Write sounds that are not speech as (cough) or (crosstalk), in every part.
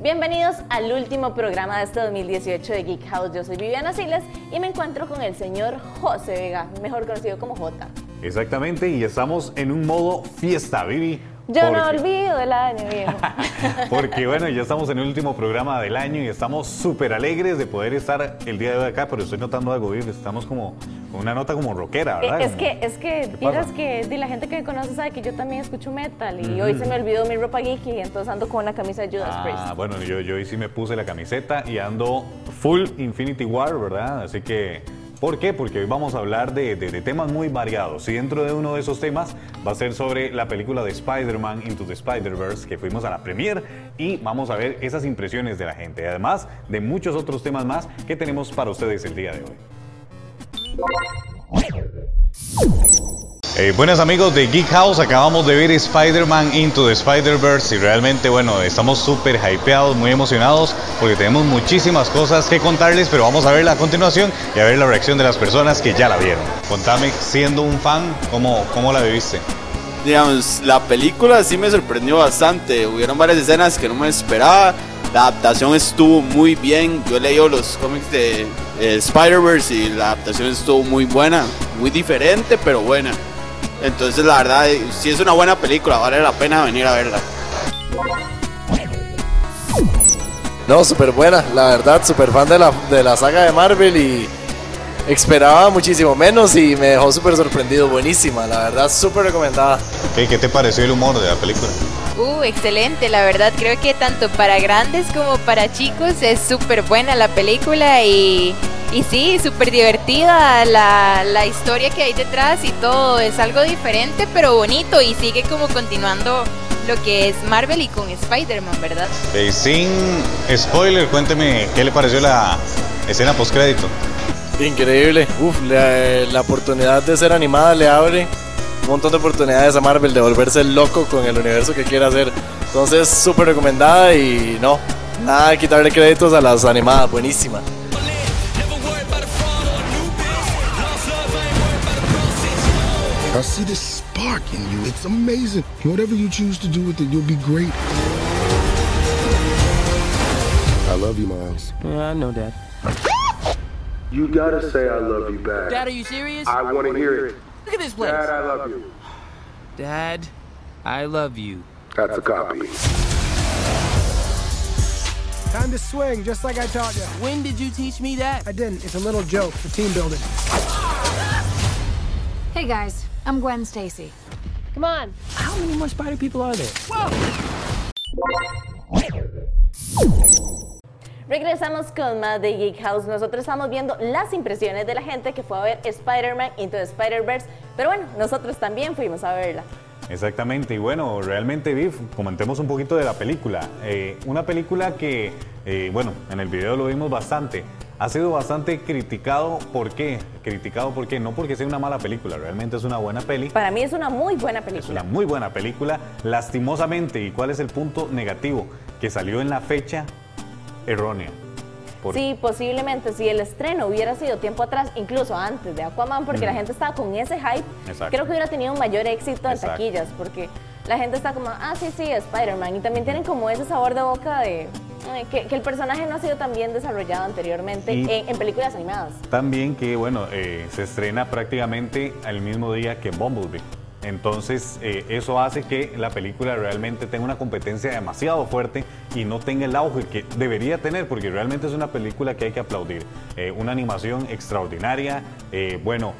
Bienvenidos al último programa de este 2018 de Geek House. Yo soy Viviana Siles y me encuentro con el señor José Vega, mejor conocido como J. Exactamente, y estamos en un modo fiesta, Vivi. Yo no olvido el año, viejo. (laughs) porque bueno, ya estamos en el último programa del año y estamos súper alegres de poder estar el día de hoy acá, pero estoy notando algo, Vivi, estamos como con una nota como rockera, ¿verdad? Es que, es que, miras que la gente que me conoce sabe que yo también escucho metal y hoy se me olvidó mi ropa geeky y entonces ando con una camisa de Judas Priest. Ah, bueno, yo, yo hoy sí me puse la camiseta y ando full Infinity War, ¿verdad? Así que ¿Por qué? Porque hoy vamos a hablar de, temas muy variados y dentro de uno de esos temas va a ser sobre la película de Spider-Man Into the Spider-Verse que fuimos a la premiere y vamos a ver esas impresiones de la gente, además de muchos otros temas más que tenemos para ustedes el día de hoy. Eh, buenas amigos de Geek House, acabamos de ver Spider-Man Into the Spider-Verse y realmente bueno, estamos súper hypeados, muy emocionados porque tenemos muchísimas cosas que contarles, pero vamos a verla a continuación y a ver la reacción de las personas que ya la vieron. Contame, siendo un fan, ¿cómo, cómo la viviste? Digamos, la película sí me sorprendió bastante, hubieron varias escenas que no me esperaba, la adaptación estuvo muy bien, yo he leído los cómics de Spider-Verse y la adaptación estuvo muy buena, muy diferente, pero buena. Entonces, la verdad, si es una buena película, vale la pena venir a verla. No, súper buena, la verdad, súper fan de la, de la saga de Marvel y esperaba muchísimo menos y me dejó súper sorprendido, buenísima, la verdad, súper recomendada. ¿Qué te pareció el humor de la película? Uh, excelente, la verdad, creo que tanto para grandes como para chicos es súper buena la película y y sí, súper divertida la, la, historia que hay detrás y todo. Es algo diferente, pero bonito y sigue como continuando lo que es Marvel y con Spider-Man, ¿verdad? Eh, sin spoiler, cuénteme qué le pareció la escena post-crédito. Increíble. Uf, la, la oportunidad de ser animada le abre un montón de oportunidades a Marvel de volverse loco con el universo que quiere hacer. Entonces, súper recomendada y no, nada quitarle créditos a las animadas, buenísima. I see this spark in you. It's amazing. Whatever you choose to do with it, you'll be great. I love you, Miles. Yeah, I know, Dad. (laughs) You gotta say I love you back. Dad, are you serious? I want to hear it. Look at this place. Dad, I love you. (sighs) Dad, I love you. That's a copy. Time to swing, just like I taught you. When did you teach me that? I didn't. It's a little joke for team building. Hey guys, I'm Gwen Stacy. Come on. How many more spider people are there? Whoa! Regresamos con más de Geek House. Nosotros estamos viendo las impresiones de la gente que fue a ver Spider-Man Into the Spider-Verse. Pero bueno, nosotros también fuimos a verla. Exactamente, y bueno, realmente, Viv, comentemos un poquito de la película. Eh, una película que, eh, bueno, en el video lo vimos bastante ha sido bastante criticado. ¿Por qué? Criticado por qué? No porque sea una mala película, realmente es una buena peli. Para mí es una muy buena película. Es una muy buena película, lastimosamente. ¿Y cuál es el punto negativo? Que salió en la fecha errónea. Sí, posiblemente si el estreno hubiera sido tiempo atrás, incluso antes de Aquaman, porque la gente estaba con ese hype, creo que hubiera tenido un mayor éxito en taquillas, porque la gente está como, ah, sí, sí, Spider-Man, y también tienen como ese sabor de boca de, que, el personaje no ha sido tan bien desarrollado anteriormente en, películas animadas. También que, bueno, eh, se estrena prácticamente al mismo día que Bumblebee. Entonces, eh, eso hace que la película realmente tenga una competencia demasiado fuerte y no tenga el auge que debería tener, porque realmente es una película que hay que aplaudir. Eh, una animación extraordinaria, bueno,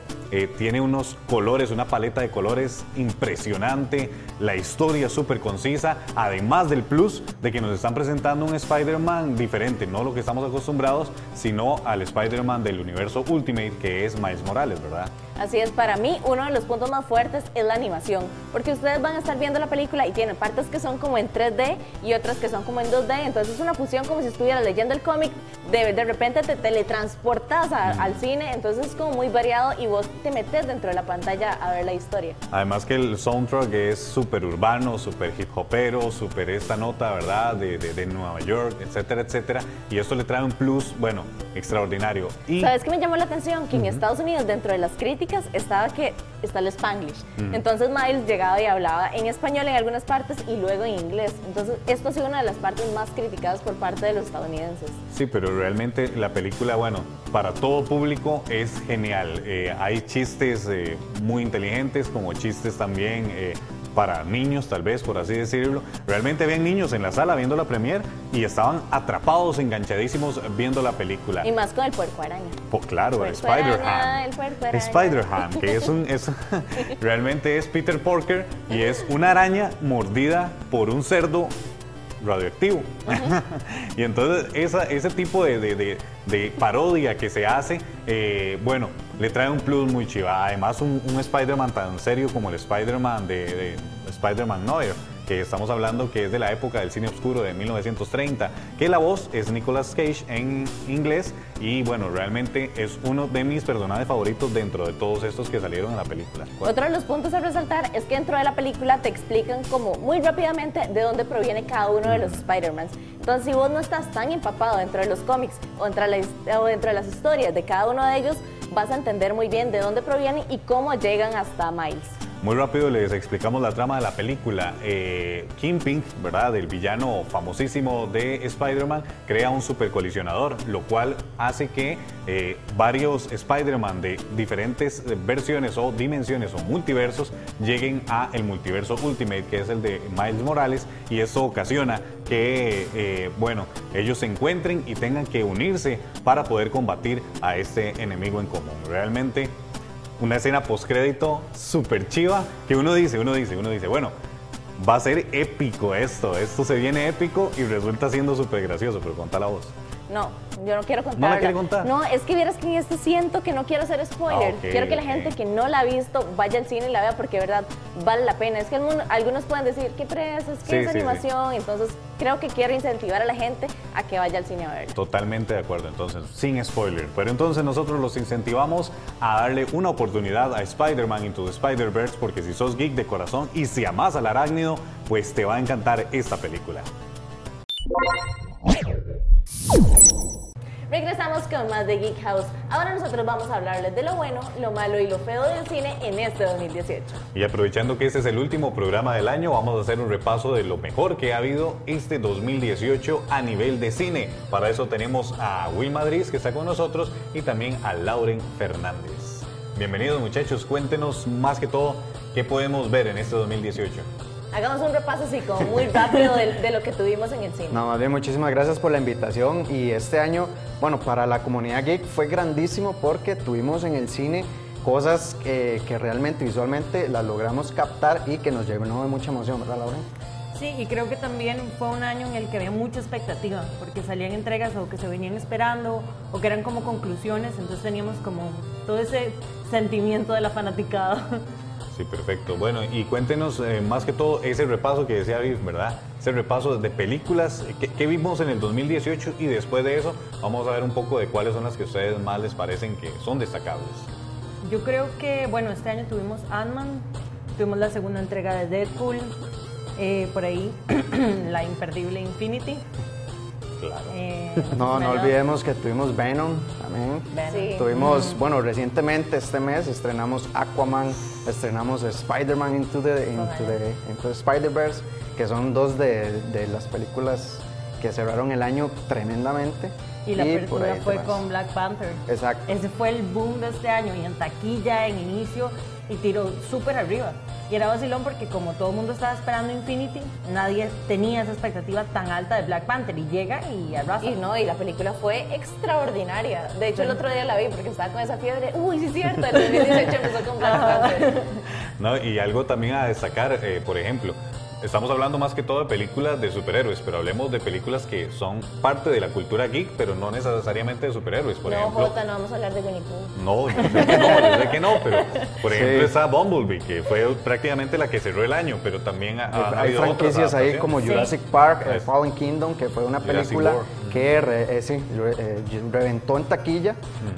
tiene unos colores, una paleta de colores impresionante, la historia súper concisa, además del plus de que nos están presentando un Spider-Man diferente, no lo que estamos acostumbrados, sino al Spider-Man del universo Ultimate, que es Miles Morales, ¿verdad? Así es, para mí uno de los puntos más fuertes es la animación, porque ustedes van a estar viendo la película y tienen partes que son como en 3D y otras que son como en 2D, entonces es una fusión como si estuvieras leyendo el cómic, de, de repente te teletransportas al cine, entonces es como muy variado y vos te metes dentro de la pantalla a ver la historia. Además que el soundtrack es súper urbano, súper hip hopero, súper esta nota, ¿verdad? De, de, Nueva York, etcétera, etcétera. Y esto le trae un plus, bueno, extraordinario. Y... ¿Sabes qué me llamó la atención? Que en Estados Unidos, dentro de las críticas, estaba que está el Spanglish. Entonces Miles llegaba y hablaba en español en algunas partes y luego en inglés. Entonces esto ha sido una de las partes más criticadas por parte de los estadounidenses. Sí, pero realmente la película, bueno, para todo público es genial. Eh, hay chistes eh, muy inteligentes, como chistes también eh, para niños, tal vez, por así decirlo. Realmente habían niños en la sala viendo la premier y estaban atrapados, enganchadísimos viendo la película. Y más con el puerco araña. Pues claro, Spider-Ham. Spider-Ham, que es un. Es, (laughs) realmente es Peter Porker y es una araña mordida por un cerdo radioactivo. (laughs) y entonces esa, ese tipo de, parodia que se hace, eh, bueno, le trae un plus muy chiva. Además, un, un Spider-Man tan serio como el Spider-Man de, de Spider-Man Noir que estamos hablando que es de la época del cine oscuro de 1930, que la voz es Nicolas Cage en inglés y bueno, realmente es uno de mis personajes favoritos dentro de todos estos que salieron en la película. Otro de los puntos a resaltar es que dentro de la película te explican como muy rápidamente de dónde proviene cada uno de los Spider-Mans. Entonces, si vos no estás tan empapado dentro de los cómics o dentro de, o dentro de las historias de cada uno de ellos, vas a entender muy bien de dónde provienen y cómo llegan hasta Miles. Muy rápido les explicamos la trama de la película. Eh, Kingpin, ¿verdad? El villano famosísimo de Spider-Man, crea un supercolisionador, lo cual hace que eh, varios Spider-Man de diferentes versiones o dimensiones o multiversos lleguen a el multiverso Ultimate, que es el de Miles Morales, y eso ocasiona que, eh, bueno, ellos se encuentren y tengan que unirse para poder combatir a este enemigo en común. Realmente una escena postcrédito súper chiva que uno dice, uno dice, uno dice, bueno, va a ser épico esto, esto se viene épico y resulta siendo súper gracioso, pero conta la voz. No, yo no quiero contar. ¿No la quiere contar? No, es que vieras que en esto siento que no quiero hacer spoiler. Ah, quiero que la gente que no la ha visto vaya al cine y la vea porque de verdad vale la pena. Es que algunos pueden decir, ¿qué presas? ¿Qué es animación? Entonces creo que quiero incentivar a la gente a que vaya al cine a verla. Totalmente de acuerdo, entonces, sin spoiler. Pero entonces nosotros los incentivamos a darle una oportunidad a Spider-Man Into the Spider-Verse porque si sos geek de corazón y si amas al arácnido, pues te va a encantar esta película. Regresamos con más de Geek House. Ahora nosotros vamos a hablarles de lo bueno, lo malo y lo feo del cine en este 2018. Y aprovechando que este es el último programa del año, vamos a hacer un repaso de lo mejor que ha habido este 2018 a nivel de cine. Para eso tenemos a Will Madrid que está con nosotros y también a Lauren Fernández. Bienvenidos muchachos, cuéntenos más que todo qué podemos ver en este 2018. Hagamos un repaso así como muy rápido de, lo que tuvimos en el cine. No, más bien muchísimas gracias por la invitación y este año, bueno, para la comunidad geek fue grandísimo porque tuvimos en el cine cosas que, que realmente visualmente las logramos captar y que nos llenó de mucha emoción, ¿verdad Laura? Sí, y creo que también fue un año en el que había mucha expectativa, porque salían entregas o que se venían esperando o que eran como conclusiones, entonces teníamos como todo ese sentimiento de la fanaticada. Sí, perfecto. Bueno, y cuéntenos eh, más que todo ese repaso que decía Viv, ¿verdad? Ese repaso de películas que, vimos en el 2018 y después de eso vamos a ver un poco de cuáles son las que a ustedes más les parecen que son destacables. Yo creo que, bueno, este año tuvimos Ant-Man, tuvimos la segunda entrega de Deadpool, eh, por ahí (clears throat) la imperdible Infinity. Eh, no, no olvidemos que tuvimos Venom también. Tuvimos, bueno, recientemente este mes estrenamos Aquaman, estrenamos Spider-Man Into the, into Spider-Verse, que son dos de, de, las películas que cerraron el año tremendamente. Y la apertura fue con Black Panther. Exacto. Ese fue el boom de este año y en taquilla, en inicio, y tiró súper arriba. Y era vacilón porque como todo el mundo estaba esperando Infinity, nadie tenía esa expectativa tan alta de Black Panther y llega y arrasa. Y no, y la película fue extraordinaria. De hecho, el otro día la vi porque estaba con esa fiebre. Uy, sí es cierto, el 2018 empezó con Black Panther. (laughs) No, y algo también a destacar, eh, por ejemplo, Estamos hablando más que todo de películas de superhéroes, pero hablemos de películas que son parte de la cultura geek, pero no necesariamente de superhéroes. Por no, ejemplo, Jota, no vamos a hablar de Winnie Pooh. No, yo sé que no, yo sé que no, pero (laughs) por ejemplo está Bumblebee, que fue prácticamente la que cerró el año, pero también ha, Hay franquicias ahí como Jurassic Park, Fallen Kingdom, que fue una película que eh, sí, eh, reventó en taquilla,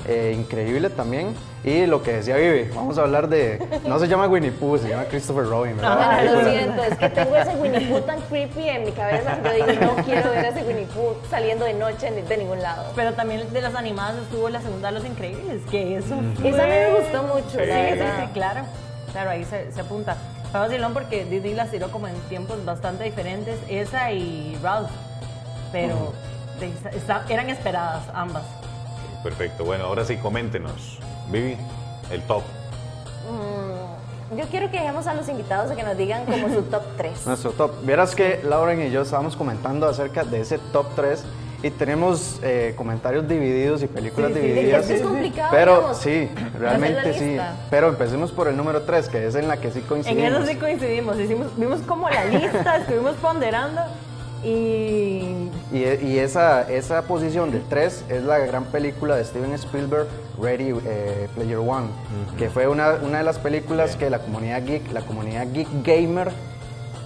eh, increíble también. Y lo que decía Vivi, vamos a hablar de, no se llama Winnie Pooh, se llama Christopher Robin, ¿verdad? No, lo siento, es que tengo ese Winnie Pooh tan creepy en mi cabeza que yo digo, no quiero ver ese Winnie Pooh saliendo de noche de ningún lado. Pero también de las animadas estuvo la segunda de Los Increíbles, que eso Esa me gustó mucho, sí, sí, sí, claro. Claro, ahí se, se apunta. Fue vacilón porque Disney las tiró como en tiempos bastante diferentes, esa y Ralph. Pero eran esperadas ambas. Perfecto, bueno, ahora sí, coméntenos. Vivi, el top. Mm, yo quiero que dejemos a los invitados a que nos digan como su top (laughs) 3. Nuestro top. Vieras que Lauren y yo estábamos comentando acerca de ese top 3 y tenemos eh, comentarios divididos y películas divididas. Es complicado. Pero sí, realmente sí. Pero empecemos por el número 3, que es en la que sí coincidimos. En eso sí coincidimos. Hicimos, vimos como la lista, (laughs) estuvimos ponderando y, y, esa, esa posición de 3 es la gran película de Steven Spielberg, Ready eh, Player One, que fue una, una, de las películas que la comunidad geek, la comunidad geek gamer,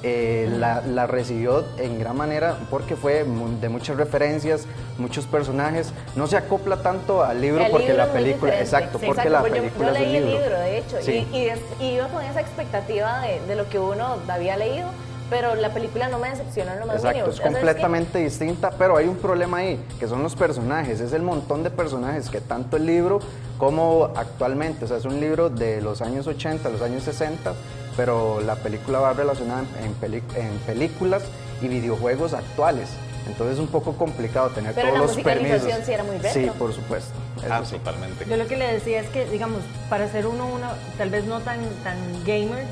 eh, la, la, recibió en gran manera porque fue de muchas referencias, muchos personajes. No se acopla tanto al libro porque la película, exacto, porque la película yo, yo leí el libro. de hecho, y, y, iba con esa expectativa de, de lo que uno había leído pero la película no me decepcionó en lo más Exacto, es completamente distinta, pero hay un problema ahí, que son los personajes, es el montón de personajes que tanto el libro como actualmente, o sea, es un libro de los años 80, los años 60, pero la película va relacionada en, en películas y videojuegos actuales. Entonces es un poco complicado tener todos los permisos. Sí, era muy retro. sí, por supuesto. Ah, totalmente. Yo lo que le decía es que, digamos, para ser uno, uno tal vez no tan, tan gamer,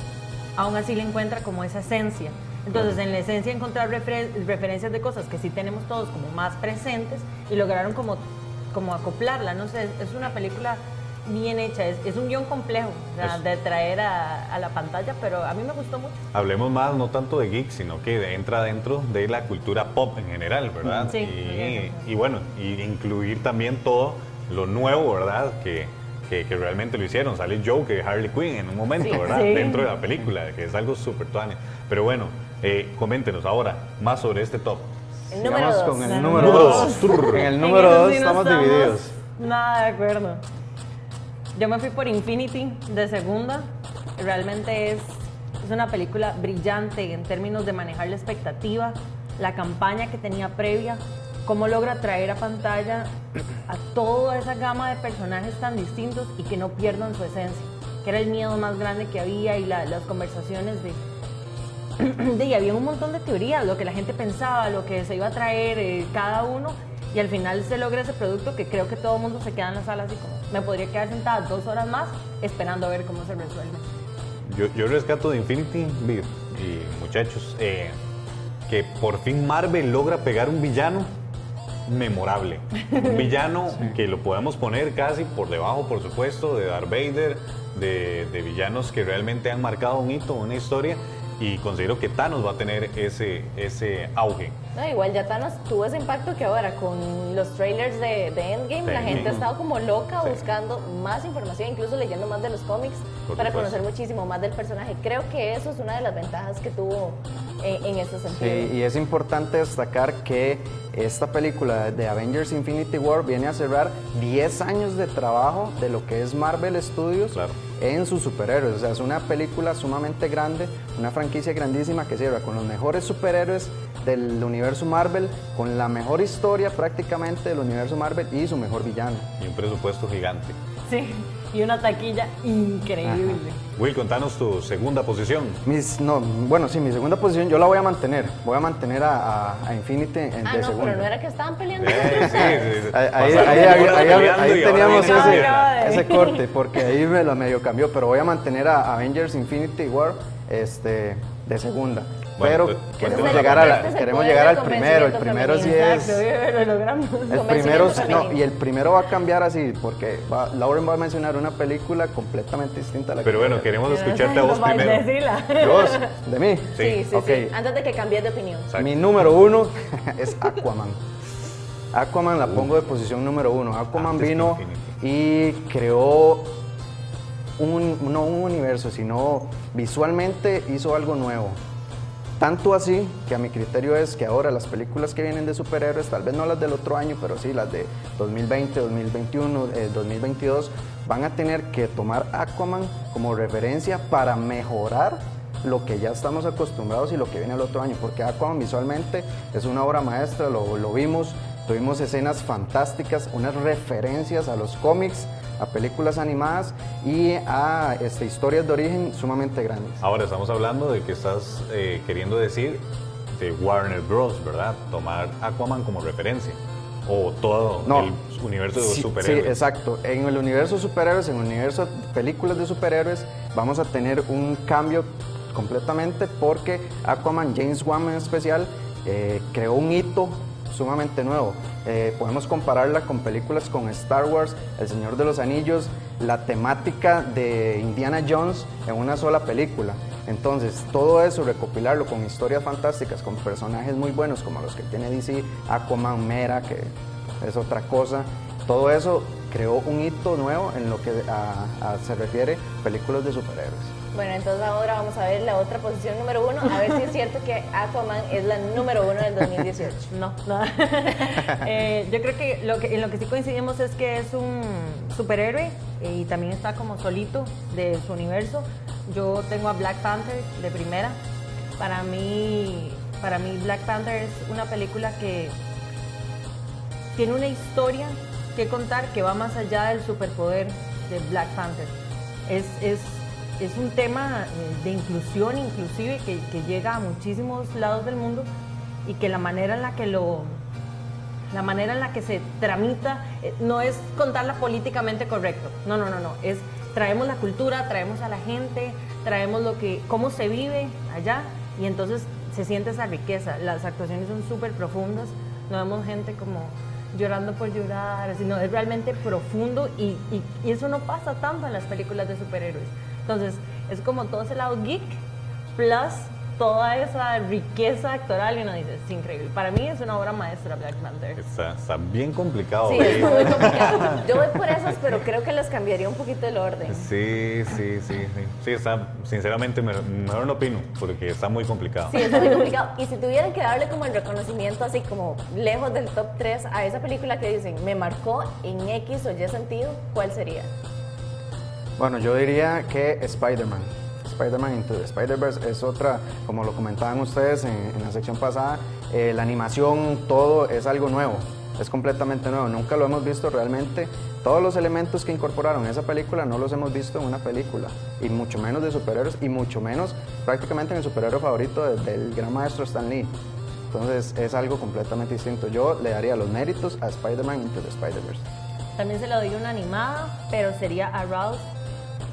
aún así le encuentra como esa esencia. Entonces, en la esencia, encontrar referencias de cosas que sí tenemos todos como más presentes y lograron como, como acoplarla. No sé, es una película bien hecha, es, un guion complejo de traer a, la pantalla, pero a mí me gustó mucho. Hablemos más, no tanto de geek, sino que entra dentro de la cultura pop en general, ¿verdad? Sí. Y, bueno, y incluir también todo lo nuevo, ¿verdad? Que, que, realmente lo hicieron. Sale Joker, Harley Quinn en un momento, ¿verdad? Dentro de la película, que es algo súper tuane. Pero bueno, eh, coméntenos ahora más sobre este top. El número dos. con el número 2. En el número 2 estamos, divididos. Nada de acuerdo. Yo me fui por Infinity de segunda. Realmente es, es una película brillante en términos de manejar la expectativa, la campaña que tenía previa, cómo logra traer a pantalla a toda esa gama de personajes tan distintos y que no pierdan su esencia, que era el miedo más grande que había y las conversaciones de (clears throat) y había un montón de teorías, lo que la gente pensaba, lo que se iba a traer eh, cada uno, y al final se logra ese producto que creo que todo el mundo se queda en la sala así como, me podría quedar sentada dos horas más esperando a ver cómo se resuelve. Yo, yo rescato de Infinity, y muchachos, eh, que por fin Marvel logra pegar un villano memorable. Un villano (laughs) que lo podemos poner casi por debajo, por supuesto, de Darth Vader, de, de, villanos que realmente han marcado un hito, una historia y considero que Thanos va a tener ese, ese auge. No, igual ya Thanos tuvo ese impacto que ahora con los trailers de, Endgame la gente ha estado como loca buscando más información, incluso leyendo más de los cómics para conocer muchísimo más del personaje. Creo que eso es una de las ventajas que tuvo en, en este sentido. Sí, y es importante destacar que esta película de Avengers Infinity War viene a cerrar 10 años de trabajo de lo que es Marvel Studios. Claro en sus superhéroes. O sea, es una película sumamente grande, una franquicia grandísima que cierra con los mejores superhéroes del universo Marvel, con la mejor historia prácticamente del universo Marvel y su mejor villano. Y un presupuesto gigante. Sí, y una taquilla increíble. Will, contanos tu segunda posición. Mis, no, bueno, sí, mi segunda posición yo la voy a mantener. Voy a mantener a, a, Infinity en ah, de no, segunda. pero no era que estaban peleando. Eh, sí, sí, ahí, ahí, teníamos ese, ese, (laughs) corte, porque ahí me lo medio cambió, pero voy a mantener a Avengers Infinity War este, de segunda pero pues, queremos, llegar, a queremos llegar al primero. El primero sí es. El primero, no, y el primero va a cambiar así, porque va, Lauren va a mencionar una película completamente distinta a la Pero bueno, queremos escucharte a vos primero. ¿Vos? ¿De mí? Sí, sí, sí. Antes de que cambies de opinión. Mi número uno (laughs) es Aquaman. Aquaman la pongo de posición número uno. Aquaman vino y creó un, no un universo, sino visualmente hizo algo nuevo Tanto así que a mi criterio es que ahora las películas que vienen de superhéroes, tal vez no las del otro año, pero sí las de 2020, 2021, 2022, van a tener que tomar Aquaman como referencia para mejorar lo que ya estamos acostumbrados y lo que viene el otro año, porque Aquaman visualmente es una obra maestra, lo, lo vimos, tuvimos escenas fantásticas, unas referencias a los cómics, a películas animadas y a este, historias de origen sumamente grandes. Ahora estamos hablando de que estás eh, queriendo decir de Warner Bros., ¿verdad? Tomar Aquaman como referencia o todo el universo de superhéroes. Sí, exacto. En el universo de superhéroes, en el universo de películas de superhéroes, vamos a tener un cambio completamente porque Aquaman, James Wan en especial, eh, creó un hito sumamente nuevo. Eh, podemos compararla con películas con Star Wars, El Señor de los Anillos, la temática de Indiana Jones en una sola película. Entonces, todo eso, recopilarlo con historias fantásticas, con personajes muy buenos como los que tiene DC, Aquaman, Mera, que es otra cosa, todo eso creó un hito nuevo en lo que se refiere películas de superhéroes. Bueno, entonces ahora vamos a ver la otra posición número uno, a ver si es cierto que Aquaman es la número uno del 2018. No, no. (laughs) Eh, yo creo que, lo que en lo que sí coincidimos es que es un superhéroe eh, y también está como solito de su universo. Yo tengo a Black Panther de primera. Para mí, para mí Black Panther es una película que tiene una historia que contar que va más allá del superpoder de Black Panther. Es, es es un tema eh, de inclusión inclusive que, llega a muchísimos lados del mundo y que la manera en la que lo la manera en la que se tramita eh, no es contarla políticamente correcto. No no no no. Es traemos la cultura traemos a la gente traemos lo que cómo se vive allá y entonces se siente esa riqueza. Las actuaciones son súper profundas. No vemos gente como llorando por llorar sino es realmente profundo y, y eso no pasa tanto en las películas de superhéroes entonces, es como todo ese lado geek, plus toda esa riqueza actoral y uno dice, es increíble. Para mí es una obra maestra Black Panther. Está, bien complicado. Sí, es muy complicado. (laughs) Yo voy por esas, pero creo que les cambiaría un poquito el orden. Sí, sí, sí. Sí, sí está, sinceramente, mejor no opino, porque está muy complicado. Sí, está muy complicado. Y si tuvieran que darle como el reconocimiento así como lejos del top 3 a esa película que dicen, me marcó en X o Y sentido, ¿cuál sería? Bueno, yo diría que Spider-Man. Spider-Man Into the Spider-Verse es otra, como lo comentaban ustedes en, la sección pasada, eh, la animación, todo es algo nuevo, es completamente nuevo, nunca lo hemos visto realmente. Todos los elementos que incorporaron en esa película no los hemos visto en una película, y mucho menos de superhéroes, y mucho menos prácticamente en el superhéroe favorito del gran maestro Stan Lee. Entonces es algo completamente distinto. Yo le daría los méritos a Spider-Man Into the Spider-Verse. También se lo doy una animada, pero sería a Ralph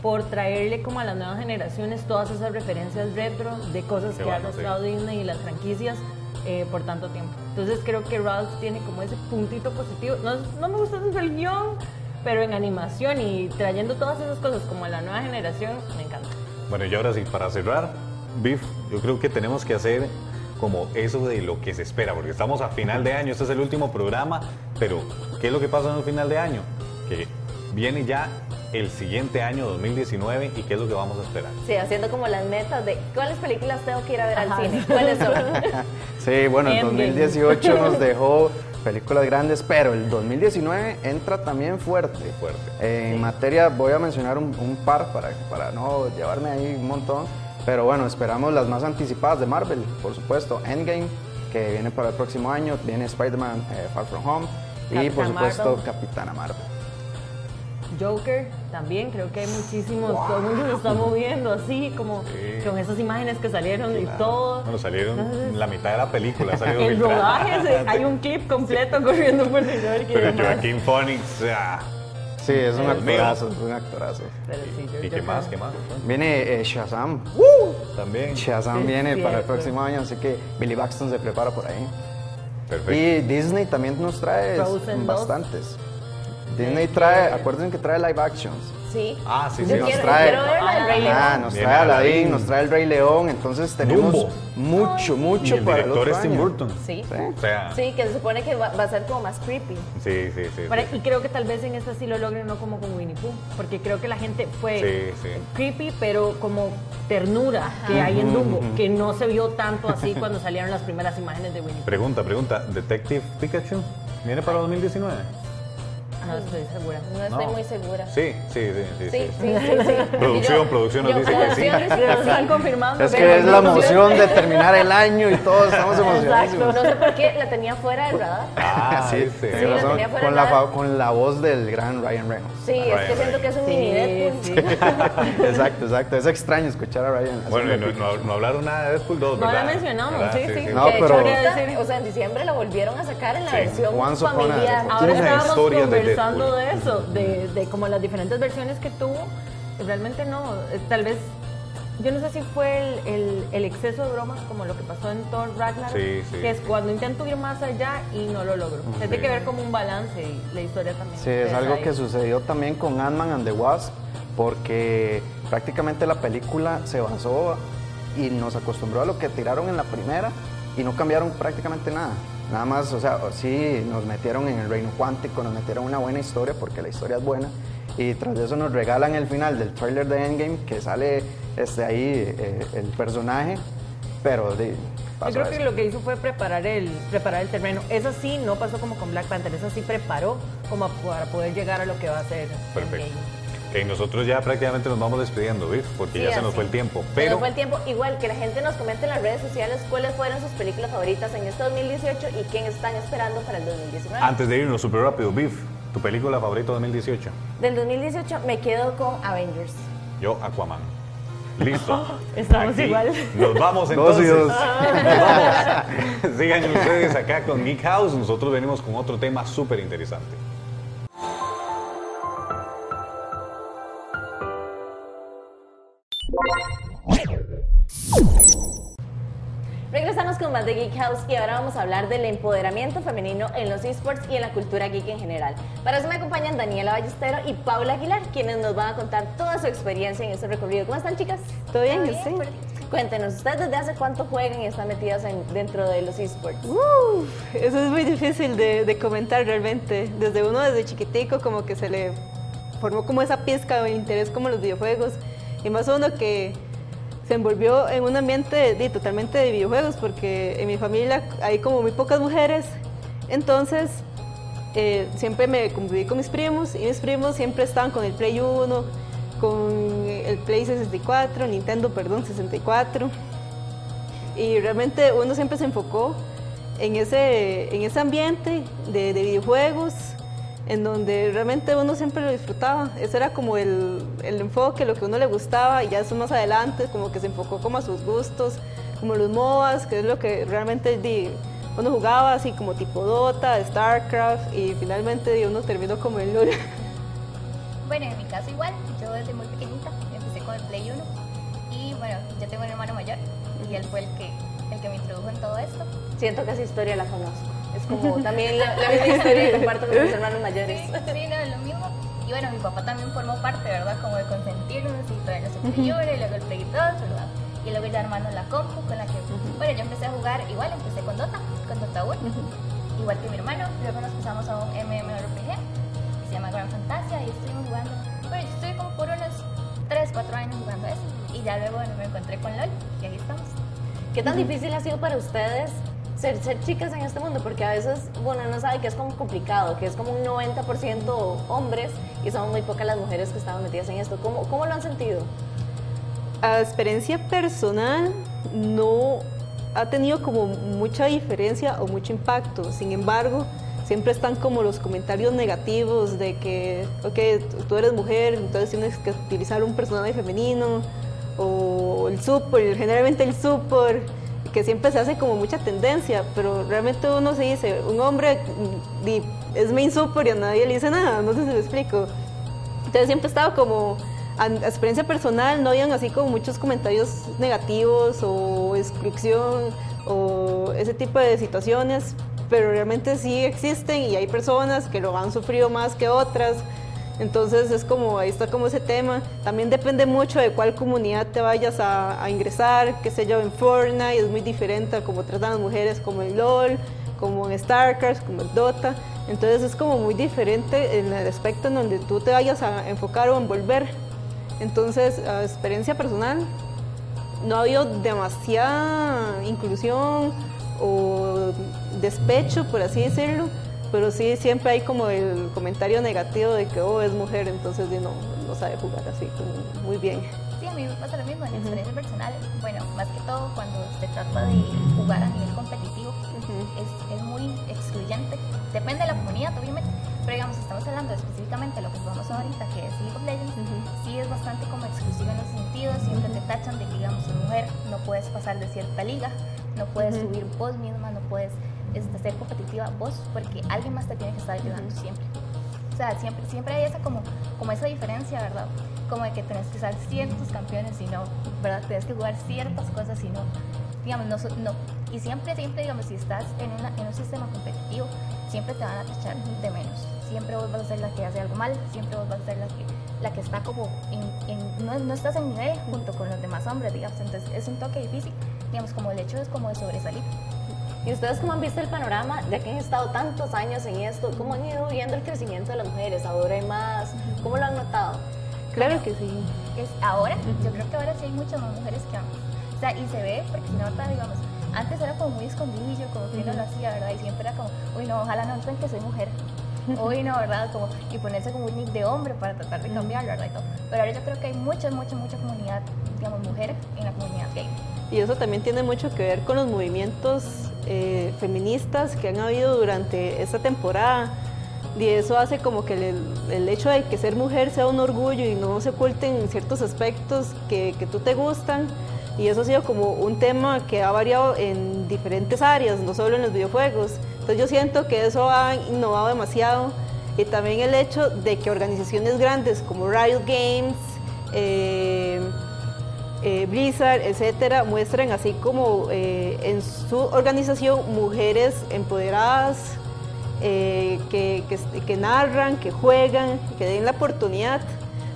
por traerle como a las nuevas generaciones todas esas referencias retro de cosas que ha arrastrado Disney y las franquicias eh, por tanto tiempo. Entonces creo que Ralph tiene como ese puntito positivo. No, no me gusta el guion, pero en animación y trayendo todas esas cosas como a la nueva generación, me encanta. Bueno, y ahora sí, para cerrar, Biff, yo creo que tenemos que hacer como eso de lo que se espera, porque estamos a final de año, este es el último programa, pero ¿qué es lo que pasa en un final de año? Que viene ya el siguiente año 2019 y qué es lo que vamos a esperar. Sí, haciendo como las metas de cuáles películas tengo que ir a ver al cine, cuáles son. (laughs) sí, bueno, el 2018 nos (laughs) dejó películas grandes, pero el 2019 entra también fuerte. fuerte. en materia, voy a mencionar un, par para, para no llevarme ahí un montón, pero bueno, esperamos las más anticipadas de Marvel, por supuesto, Endgame, que viene para el próximo año, viene Spider-Man eh, Far From Home y por supuesto Capitana Marvel. Joker también, creo que hay muchísimos, todo el mundo se está moviendo así, como con esas imágenes que salieron y todo. Bueno, salieron la mitad de la película. Salió (laughs) el rodaje, hay un clip completo corriendo por el Pero Joaquín Phoenix, Sí, es un actorazo, es un actorazo. ¿Y, qué más? ¿Qué más? Viene eh, Shazam. También. Shazam viene para el próximo año, así que Billy Baxton se prepara por ahí. Perfecto. Y Disney también nos trae bastantes. Disney trae, acuérdense que trae live actions. Sí. Ah, sí, sí. Nos trae, ah, nos trae Aladdin, nos trae el Rey León, entonces tenemos mucho, mucho y el para director el es Tim Burton. Sí. Sí. que se supone que va, a ser como más creepy. Sí, sí, sí, Y creo que tal vez en esta sí lo logren, no como con Winnie Pooh, porque creo que la gente fue creepy, pero como ternura que hay en Dumbo, que no se vio tanto así cuando salieron las primeras imágenes de Winnie Pooh. Pregunta, pregunta, ¿Detective Pikachu viene para 2019? No estoy segura. No estoy muy segura. Sí, sí, sí. Sí, sí, sí. Producción, producción nos dice que sí. Están confirmando. Es que es la emoción de (laughs) terminar el año y todos estamos emocionados. No sé por qué la tenía fuera del radar. Ah, sí, sí. con, la, con la voz del gran Ryan Reynolds. Sí, es que siento que es un mini Deadpool. (laughs) exacto, exacto. Es extraño escuchar a Ryan. Bueno, no, no, hablaron nada de Deadpool 2, ¿verdad? No la mencionamos, sí, sí. No, pero... O sea, en diciembre la volvieron a sacar en la versión familiar. Ahora estábamos conversando de eso, de, de como las diferentes versiones que tuvo. Realmente no, eh, tal vez yo no sé si fue el, el, exceso de bromas como lo que pasó en Thor Ragnarok, que es cuando intento ir más allá y no lo logro. Tiene que ver como un balance y la historia también. Sí, es algo que sucedió también con Ant-Man and the Wasp, porque prácticamente la película se basó y nos acostumbró a lo que tiraron en la primera y no cambiaron prácticamente nada. Nada más, o sea, sí nos metieron en el reino cuántico, nos metieron una buena historia porque la historia es buena y tras eso nos regalan el final del trailer de Endgame que sale este, ahí eh, el personaje, pero de, Yo creo que lo que hizo fue preparar el, preparar el terreno. Eso sí no pasó como con Black Panther, eso sí preparó como para poder llegar a lo que va a ser Perfecto. Que nosotros ya prácticamente nos vamos despidiendo, ¿ves? Porque ya se nos fue el tiempo. Pero... Se nos fue el tiempo. Igual que la gente nos comente en las redes sociales cuáles fueron sus películas favoritas en este 2018 y quién están esperando para el 2019. Antes de irnos súper rápido, Biff, ¿tu película favorita 2018? Del 2018 me quedo con Avengers. Yo, Aquaman. Listo. (laughs) Estamos igual. Nos vamos entonces. nos vamos. (laughs) Sigan ustedes acá con Geek House. Nosotros venimos con otro tema súper interesante. Regresamos con más de Geek House y ahora vamos a hablar del empoderamiento femenino en los esports y en la cultura geek en general. Para eso me acompañan Daniela Ballestero y Paula Aguilar, quienes nos van a contar toda su experiencia en este recorrido. ¿Cómo están, chicas? ¿Todo bien? Sí. Cuéntenos, ¿ustedes desde hace cuánto juegan y están metidas dentro de los esports? eso es muy difícil de, de, comentar realmente. Desde uno, desde chiquitico, como que se le formó como esa pizca de interés como los videojuegos. Y más uno que se envolvió en un ambiente totalmente de videojuegos, porque en mi familia hay como muy pocas mujeres, entonces eh, siempre me conviví con mis primos y mis primos siempre estaban con el Play 1, con el Play 64, Nintendo, perdón, 64. Y realmente uno siempre se enfocó en ese, en ese ambiente de videojuegos, en donde realmente uno siempre lo disfrutaba. Ese era como el, el, enfoque, lo que a uno le gustaba, y ya eso más adelante como que se enfocó como a sus gustos, como los MOBAs, que es lo que realmente di, uno jugaba así como tipo Dota, StarCraft, y finalmente uno terminó como el LoL. (laughs) Bueno, en mi caso igual, yo desde muy pequeñita empecé con el Play 1, y bueno, yo tengo un hermano mayor, y él fue el que, el que me introdujo en todo esto. Siento que esa historia la conozco. Es como también la, misma historia que comparto con mis hermanos mayores. Sí, no, es lo mismo. Y bueno, mi papá también formó parte, ¿verdad? Como de consentirnos y traernos el Play y luego el Play 2, ¿verdad? Y luego ya armando la compu con la que, bueno, yo empecé a jugar igual, empecé con Dota, con Dota 1, igual que mi hermano. Luego nos pasamos a un MMORPG que se llama Grand Fantasia y estuvimos jugando. Bueno, yo estuve como por unos 3, 4 años jugando eso. Y ya luego me encontré con LOL y ahí estamos. ¿Qué tan difícil ha sido para ustedes ser, ser chicas en este mundo, porque a veces, bueno, uno sabe que es como complicado, que es como un 90% hombres y son muy pocas las mujeres que estaban metidas en esto. ¿Cómo, cómo lo han sentido? A experiencia personal, no ha tenido como mucha diferencia o mucho impacto. Sin embargo, siempre están como los comentarios negativos de que, ok, tú eres mujer, entonces tienes que utilizar un personaje femenino, o el super, generalmente el super que siempre se hace como mucha tendencia, pero realmente uno se dice, un hombre es main super y a nadie le dice nada, no sé si lo explico. Entonces siempre estaba como, a experiencia personal, no habían así como muchos comentarios negativos o exclusión o ese tipo de situaciones, pero realmente sí existen y hay personas que lo han sufrido más que otras. Entonces es como, ahí está como ese tema. También depende mucho de cuál comunidad te vayas a, ingresar, qué sé yo, en Fortnite es muy diferente a cómo tratan las mujeres como en LOL, como en StarCraft, como en Dota. Entonces es como muy diferente en el aspecto en donde tú te vayas a enfocar o envolver. Entonces, a experiencia personal, no ha habido demasiada inclusión o despecho, por así decirlo, pero sí siempre hay como el comentario negativo de que, oh, es mujer, entonces no, no sabe jugar así como muy bien. Sí, a mí me pasa lo mismo en experiencia personal. Bueno, más que todo cuando se trata de jugar a nivel competitivo, es, es, muy excluyente. Depende de la comunidad, obviamente, pero digamos, estamos hablando específicamente de lo que jugamos ahorita, que es League of Legends, sí es bastante como exclusivo en ese sentido. Siempre te tachan de que, digamos, si mujer no puedes pasar de cierta liga, no puedes subir vos misma, no puedes este, ser competitiva vos, porque alguien más te tiene que estar ayudando siempre. O sea, siempre, siempre hay esa como, como esa diferencia, ¿verdad? Como de que tenés que usar ciertos campeones y no, ¿verdad? Tienes que jugar ciertas cosas y no, digamos, no, no. Y siempre, siempre, digamos, si estás en, una, en un sistema competitivo, siempre te van a echar de menos. Siempre vos vas a ser la que hace algo mal, siempre vos vas a ser la que, la que está como en, no, no, estás en nivel junto con los demás hombres, digamos. Entonces es un toque difícil, digamos, como el hecho es como de sobresalir. ¿Y ustedes cómo han visto el panorama, ya que han estado tantos años en esto? ¿Cómo han ido viendo el crecimiento de las mujeres? ¿Ahora hay más? ¿Cómo lo han notado? Claro que sí. Es ahora, yo creo que ahora sí hay muchas más mujeres que antes. O sea, y se ve, porque se nota, digamos, antes era como muy escondidillo, como que uno lo hacía, ¿verdad? Y siempre era como, uy, no, ojalá no noten que soy mujer. (laughs) Uy, no, ¿verdad? Como, y ponerse como un nick de hombre para tratar de cambiarlo, ¿verdad? Y todo. Pero ahora yo creo que hay mucha, mucha, mucha comunidad, digamos, mujer en la comunidad gay. Y eso también tiene mucho que ver con los movimientos eh, feministas que han habido durante esta temporada. Y eso hace como que el, hecho de que ser mujer sea un orgullo y no se oculten ciertos aspectos que, que tú te gustan. Y eso ha sido como un tema que ha variado en diferentes áreas, no solo en los videojuegos. Entonces yo siento que eso ha innovado demasiado. Y también el hecho de que organizaciones grandes como Riot Games, eh, eh, Blizzard, etcétera, muestran así como eh, en su organización mujeres empoderadas eh, que, que, narran, que juegan, que den la oportunidad.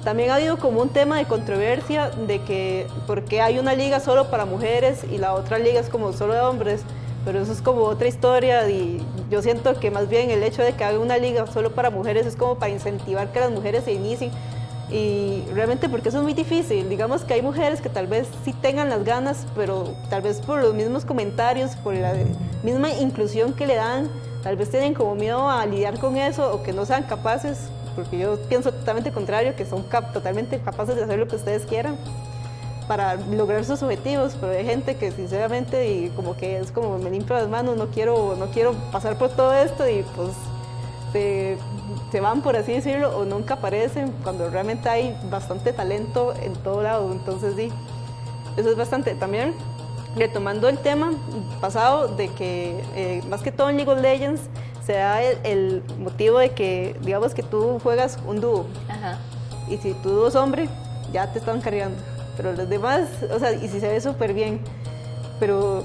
También ha habido como un tema de controversia de que porque hay una liga solo para mujeres y la otra liga es como solo de hombres, pero eso es como otra historia y yo siento que más bien el hecho de que haga una liga solo para mujeres es como para incentivar que las mujeres se inicien y realmente porque eso es muy difícil. Digamos que hay mujeres que tal vez sí tengan las ganas, pero tal vez por los mismos comentarios, por la misma inclusión que le dan, tal vez tienen como miedo a lidiar con eso o que no sean capaces, porque yo pienso totalmente contrario, que son totalmente capaces de hacer lo que ustedes quieran para lograr sus objetivos, pero hay gente que sinceramente y como que es como me limpio las manos, no quiero, no quiero pasar por todo esto y pues se van, por así decirlo, o nunca aparecen, cuando realmente hay bastante talento en todo lado. Entonces, sí, eso es bastante. También, retomando el tema pasado de que, eh, más que todo en League of Legends, se da el, motivo de que, digamos que tú juegas un dúo. Y si tu dúo es hombre, ya te están cargando. Pero los demás, o sea, y si se ve súper bien. Pero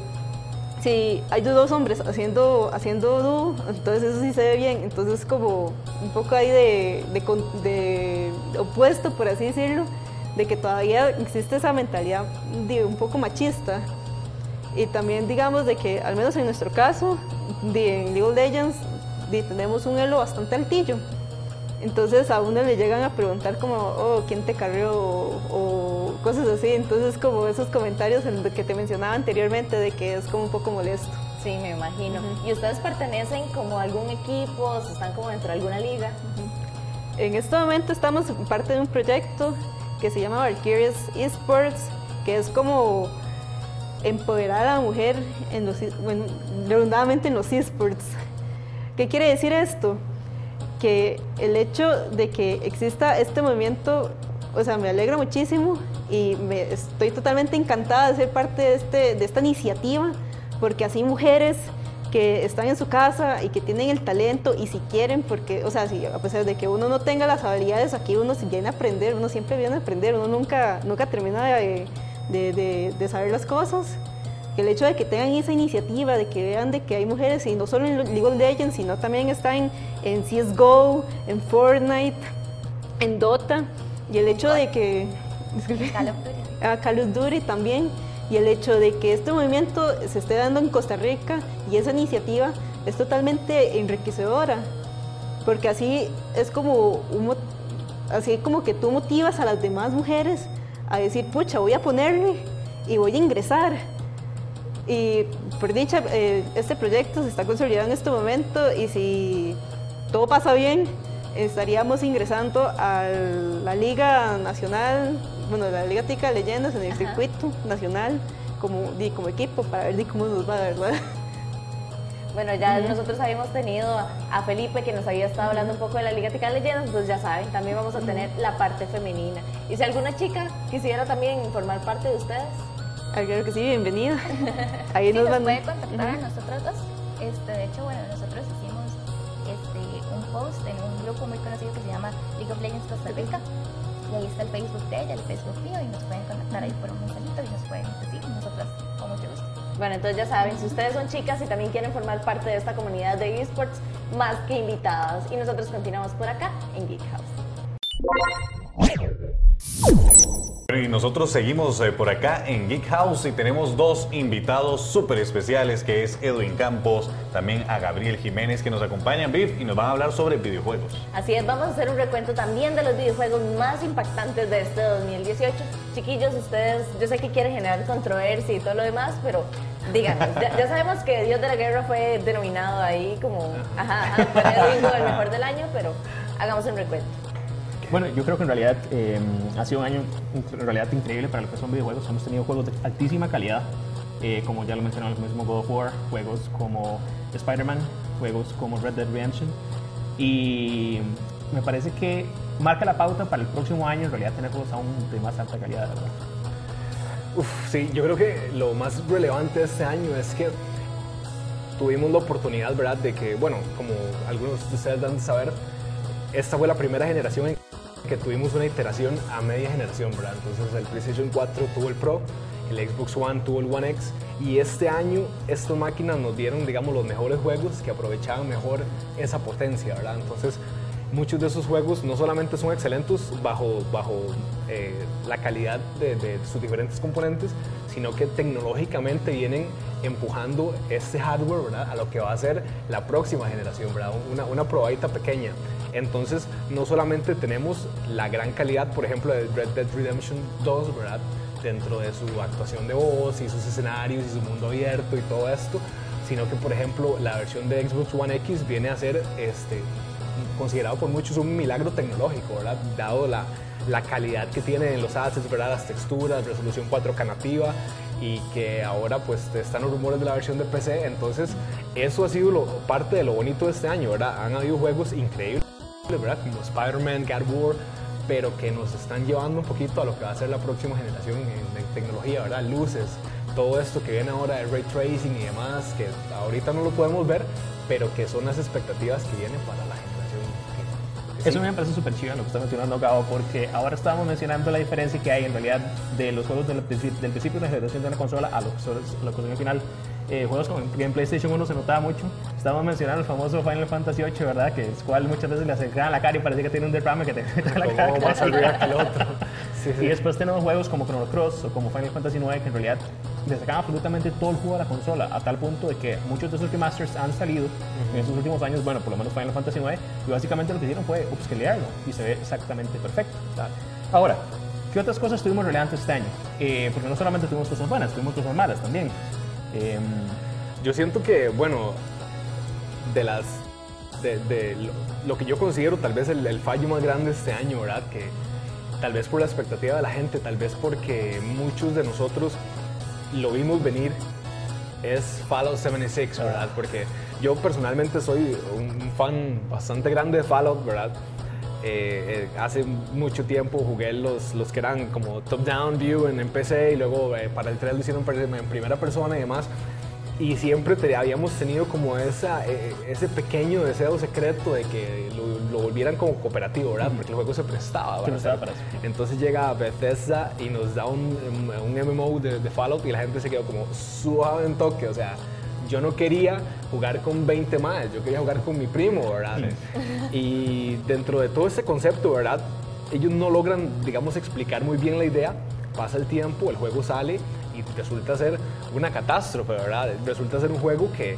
si hay dos hombres haciendo, haciendo entonces eso sí se ve bien. Entonces como un poco ahí de, de, opuesto, por así decirlo, de que todavía existe esa mentalidad de un poco machista. Y también digamos de que, al menos en nuestro caso, de, en League of Legends, tenemos un elo bastante altillo. Entonces a uno le llegan a preguntar como, oh, ¿quién te carrió? O, cosas así. Entonces como esos comentarios que te mencionaba anteriormente de que es como un poco molesto. Sí, me imagino. ¿Y ustedes pertenecen como a algún equipo? ¿Están como dentro de alguna liga? En este momento estamos parte de un proyecto que se llama Valkyries Esports, que es como empoderar a la mujer en los, bueno, redundadamente en los esports. ¿Qué quiere decir esto? Que el hecho de que exista este movimiento, o sea, me alegra muchísimo y me, estoy totalmente encantada de ser parte de, este, de esta iniciativa, porque así mujeres que están en su casa y que tienen el talento y si quieren, porque, o sea, si, a pesar de que uno no tenga las habilidades, aquí uno se viene a aprender, uno siempre viene a aprender, uno nunca, nunca termina de, de, de saber las cosas. Que el hecho de que tengan esa iniciativa, de que vean de que hay mujeres, y no solo en League of Legends, sino también está en, en CSGO, en Fortnite, en Dota, y el hecho de que... Call of Duty. (laughs) Ah, Call of Duty también, y el hecho de que este movimiento se esté dando en Costa Rica y esa iniciativa es totalmente enriquecedora, porque así es como, así como que tú motivas a las demás mujeres a decir, pucha, voy a ponerle y voy a ingresar. Y por dicha, eh, este proyecto se está consolidando en este momento y si todo pasa bien, estaríamos ingresando a la Liga Nacional, bueno, la Liga Tica Leyendas en el circuito nacional como, como equipo para ver cómo nos va, ¿verdad? Bueno, ya nosotros habíamos tenido a Felipe que nos había estado hablando un poco de la Liga Tica Leyendas, entonces ya saben, también vamos a tener la parte femenina. Y si alguna chica quisiera también formar parte de ustedes. Ah, claro que sí, bienvenida. (laughs) Ahí nos, van... puede contactar a nosotros dos. Este, de hecho, bueno, nosotros hicimos este, un post en un grupo muy conocido que se llama League of Legends Costa Rica. Y ahí está el Facebook de ella, el Facebook mío, y nos pueden contactar ahí por un mensajito y nos pueden decir, nosotros con mucho gusto. Bueno, entonces ya saben, si ustedes son chicas y también quieren formar parte de esta comunidad de esports, más que invitadas. Y nosotros continuamos por acá en Geek House. Y nosotros seguimos eh, por acá en Geek House y tenemos dos invitados súper especiales que es Edwin Campos, también a Gabriel Jiménez que nos acompañan Viv y nos van a hablar sobre videojuegos. Así es, vamos a hacer un recuento también de los videojuegos más impactantes de este 2018. Chiquillos, ustedes, yo sé que quieren generar controversia y todo lo demás, pero díganos, ya, sabemos que Dios de la Guerra fue denominado ahí como, ajá, ajá, el mejor del año, pero hagamos un recuento. Bueno, yo creo que en realidad em, ha sido un año en realidad increíble para lo que son videojuegos. Hemos tenido juegos de altísima calidad, eh, como ya lo mencionamos, mismo God of War, juegos como Spider-Man, juegos como Red Dead Redemption. Y me parece que marca la pauta para el próximo año en realidad tener juegos aún de más alta calidad, ¿verdad? Uf, sí, yo creo que lo más relevante de este año es que tuvimos la oportunidad, ¿verdad?, de que, bueno, como algunos de ustedes dan de saber, esta fue la primera generación en que tuvimos una iteración a media generación, ¿verdad? Entonces el PlayStation 4 tuvo el Pro, el Xbox One tuvo el One X y este año estas máquinas nos dieron, digamos, los mejores juegos que aprovechaban mejor esa potencia, ¿verdad? Entonces muchos de esos juegos no solamente son excelentes bajo, bajo eh, la calidad de, sus diferentes componentes, sino que tecnológicamente vienen empujando este hardware a lo que va a ser la próxima generación, ¿verdad? Una, una probadita pequeña. Entonces, no solamente tenemos la gran calidad, por ejemplo, de Red Dead Redemption 2, ¿verdad? Dentro de su actuación de voz y sus escenarios y su mundo abierto y todo esto, sino que, por ejemplo, la versión de Xbox One X viene a ser este, considerado por muchos un milagro tecnológico, ¿verdad? Dado la, la calidad que tiene en los assets, ¿verdad? Las texturas, resolución 4K nativa y que ahora pues están los rumores de la versión de PC, entonces eso ha sido parte de lo bonito de este año, ¿verdad? Han habido juegos increíbles ¿verdad? Como Spider-Man, God War, pero que nos están llevando un poquito a lo que va a ser la próxima generación de tecnología, ¿verdad? Luces, todo esto que viene ahora de ray tracing y demás, que ahorita no lo podemos ver, pero que son las expectativas que vienen para la Eso me parece súper chido lo que está mencionando Gabo, porque ahora estamos mencionando la diferencia que hay en realidad de los juegos del, principio de la generación de la consola a los, a la consola final eh, juegos como en PlayStation 1 se notaba mucho. Estamos mencionando el famoso Final Fantasy 8, ¿verdad? Que es cual muchas veces le acercaban la cara y parecía que tiene un derrame que te (laughs) mete la cara. más al que el otro. (laughs) Y después tenemos juegos como Chrono Cross o como Final Fantasy 9 que en realidad le sacaban absolutamente todo el juego a la consola, a tal punto de que muchos de esos remasters han salido en estos últimos años, bueno, por lo menos Final Fantasy 9, y básicamente lo que hicieron fue upscalearlo y se ve exactamente perfecto. Ahora, ¿qué otras cosas tuvimos relevantes este año? Eh, porque no solamente tuvimos cosas buenas, tuvimos cosas malas también. Em, yo siento que, bueno, de las. De, lo, que yo considero tal vez el, fallo más grande este año, ¿verdad? Que tal vez por la expectativa de la gente, tal vez porque muchos de nosotros lo vimos venir, es Fallout 76, ¿verdad? Porque yo personalmente soy un fan bastante grande de Fallout, ¿verdad? Eh, eh, hace mucho tiempo jugué los, los que eran como top-down view en, PC y luego eh, para el 3 lo hicieron en primera persona y demás. y siempre habíamos tenido como esa, ese pequeño deseo secreto de que lo, volvieran como cooperativo, ¿verdad? Porque el juego se prestaba. Entonces llega Bethesda y nos da un, un MMO de, Fallout y la gente se quedó como suave en toque, o sea, yo no quería jugar con 20 más, yo quería jugar con mi primo, ¿verdad? Y dentro de todo ese concepto, ¿verdad? Ellos no logran, digamos, explicar muy bien la idea, pasa el tiempo, el juego sale y resulta ser una catástrofe, ¿verdad? Resulta ser un juego que